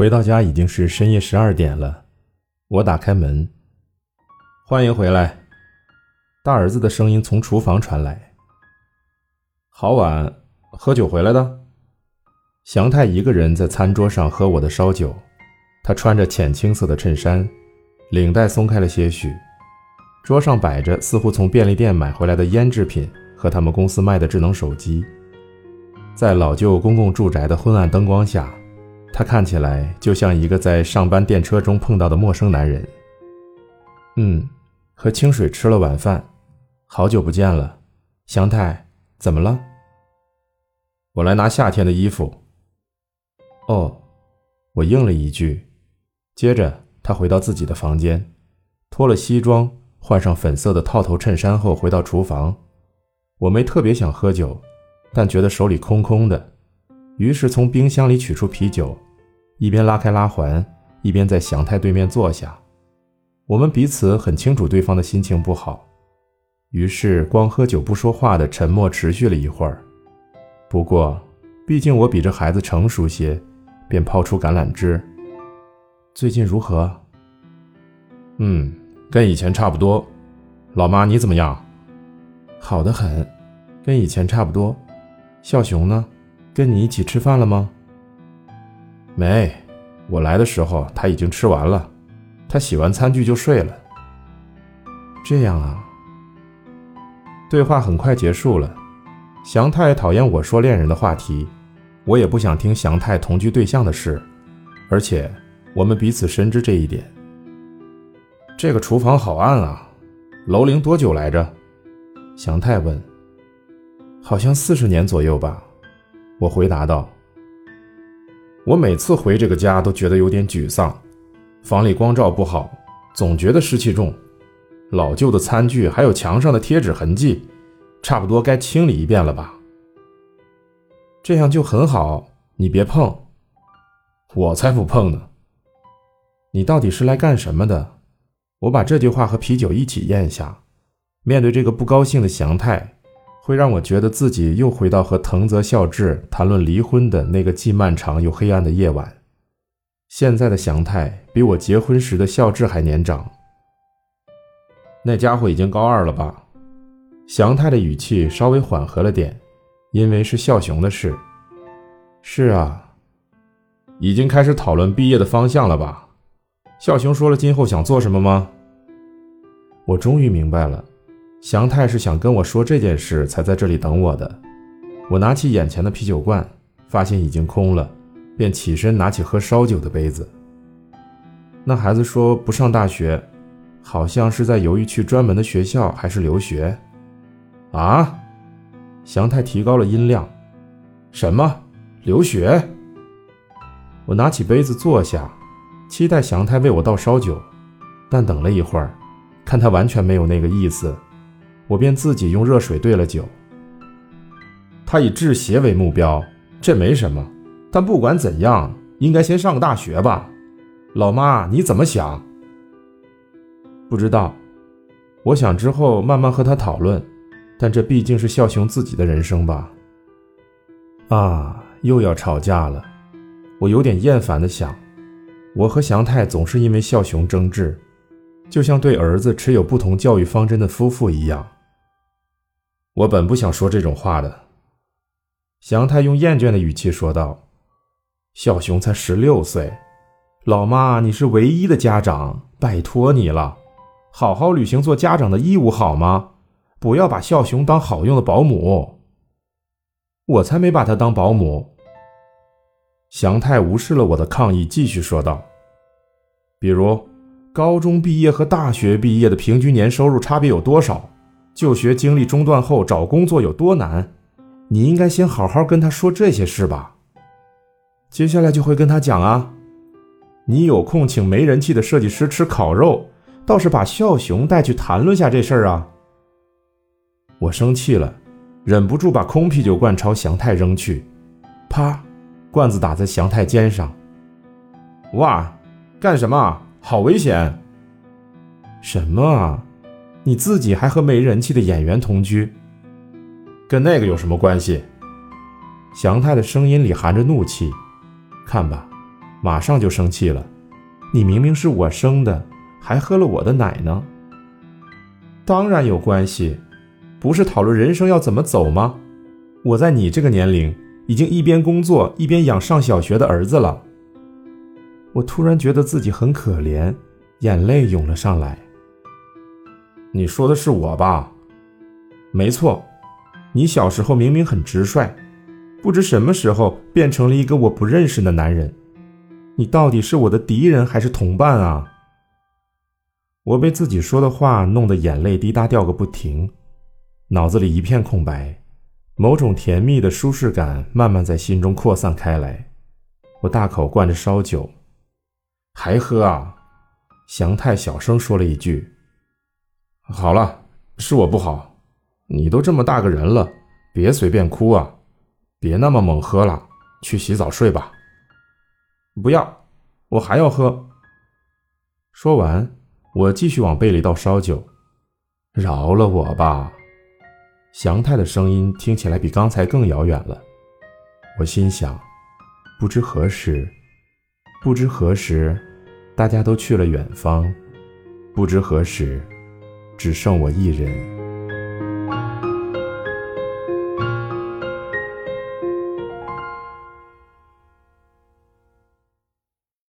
回到家已经是深夜十二点了，我打开门，欢迎回来。大儿子的声音从厨房传来。好晚，喝酒回来的。祥太一个人在餐桌上喝我的烧酒，他穿着浅青色的衬衫，领带松开了些许。桌上摆着似乎从便利店买回来的腌制品和他们公司卖的智能手机。在老旧公共住宅的昏暗灯光下。他看起来就像一个在上班电车中碰到的陌生男人。嗯，和清水吃了晚饭，好久不见了，祥太，怎么了？我来拿夏天的衣服。哦，我应了一句，接着他回到自己的房间，脱了西装，换上粉色的套头衬衫后，回到厨房。我没特别想喝酒，但觉得手里空空的。于是从冰箱里取出啤酒，一边拉开拉环，一边在祥太对面坐下。我们彼此很清楚对方的心情不好，于是光喝酒不说话的沉默持续了一会儿。不过，毕竟我比这孩子成熟些，便抛出橄榄枝：“最近如何？”“嗯，跟以前差不多。”“老妈，你怎么样？”“好的很，跟以前差不多。”“笑熊呢？”跟你一起吃饭了吗？没，我来的时候他已经吃完了，他洗完餐具就睡了。这样啊。对话很快结束了。祥太讨厌我说恋人的话题，我也不想听祥太同居对象的事，而且我们彼此深知这一点。这个厨房好暗啊，楼龄多久来着？祥太问。好像四十年左右吧。我回答道：“我每次回这个家都觉得有点沮丧，房里光照不好，总觉得湿气重，老旧的餐具还有墙上的贴纸痕迹，差不多该清理一遍了吧？这样就很好，你别碰，我才不碰呢。你到底是来干什么的？我把这句话和啤酒一起咽下，面对这个不高兴的祥太。”会让我觉得自己又回到和藤泽孝志谈论离婚的那个既漫长又黑暗的夜晚。现在的祥太比我结婚时的孝志还年长。那家伙已经高二了吧？祥太的语气稍微缓和了点，因为是孝雄的事。是啊，已经开始讨论毕业的方向了吧？孝雄说了今后想做什么吗？我终于明白了。祥太是想跟我说这件事，才在这里等我的。我拿起眼前的啤酒罐，发现已经空了，便起身拿起喝烧酒的杯子。那孩子说不上大学，好像是在犹豫去专门的学校还是留学。啊！祥太提高了音量：“什么？留学？”我拿起杯子坐下，期待祥太为我倒烧酒，但等了一会儿，看他完全没有那个意思。我便自己用热水兑了酒。他以制鞋为目标，这没什么，但不管怎样，应该先上个大学吧。老妈，你怎么想？不知道，我想之后慢慢和他讨论。但这毕竟是孝雄自己的人生吧。啊，又要吵架了，我有点厌烦的想。我和祥太总是因为孝雄争执，就像对儿子持有不同教育方针的夫妇一样。我本不想说这种话的，祥太用厌倦的语气说道：“小熊才十六岁，老妈你是唯一的家长，拜托你了，好好履行做家长的义务好吗？不要把小熊当好用的保姆。我才没把他当保姆。”祥太无视了我的抗议，继续说道：“比如，高中毕业和大学毕业的平均年收入差别有多少？”就学经历中断后找工作有多难，你应该先好好跟他说这些事吧。接下来就会跟他讲啊，你有空请没人气的设计师吃烤肉，倒是把孝雄带去谈论下这事儿啊。我生气了，忍不住把空啤酒罐朝祥太扔去，啪，罐子打在祥太肩上。哇，干什么？好危险！什么啊？你自己还和没人气的演员同居，跟那个有什么关系？祥太的声音里含着怒气。看吧，马上就生气了。你明明是我生的，还喝了我的奶呢。当然有关系，不是讨论人生要怎么走吗？我在你这个年龄，已经一边工作一边养上小学的儿子了。我突然觉得自己很可怜，眼泪涌了上来。你说的是我吧？没错，你小时候明明很直率，不知什么时候变成了一个我不认识的男人。你到底是我的敌人还是同伴啊？我被自己说的话弄得眼泪滴答掉个不停，脑子里一片空白，某种甜蜜的舒适感慢慢在心中扩散开来。我大口灌着烧酒。还喝啊？祥太小声说了一句：“好了，是我不好。你都这么大个人了，别随便哭啊！别那么猛喝了，去洗澡睡吧。”不要，我还要喝。说完，我继续往杯里倒烧酒。饶了我吧！祥太的声音听起来比刚才更遥远了。我心想，不知何时。不知何时，大家都去了远方；不知何时，只剩我一人。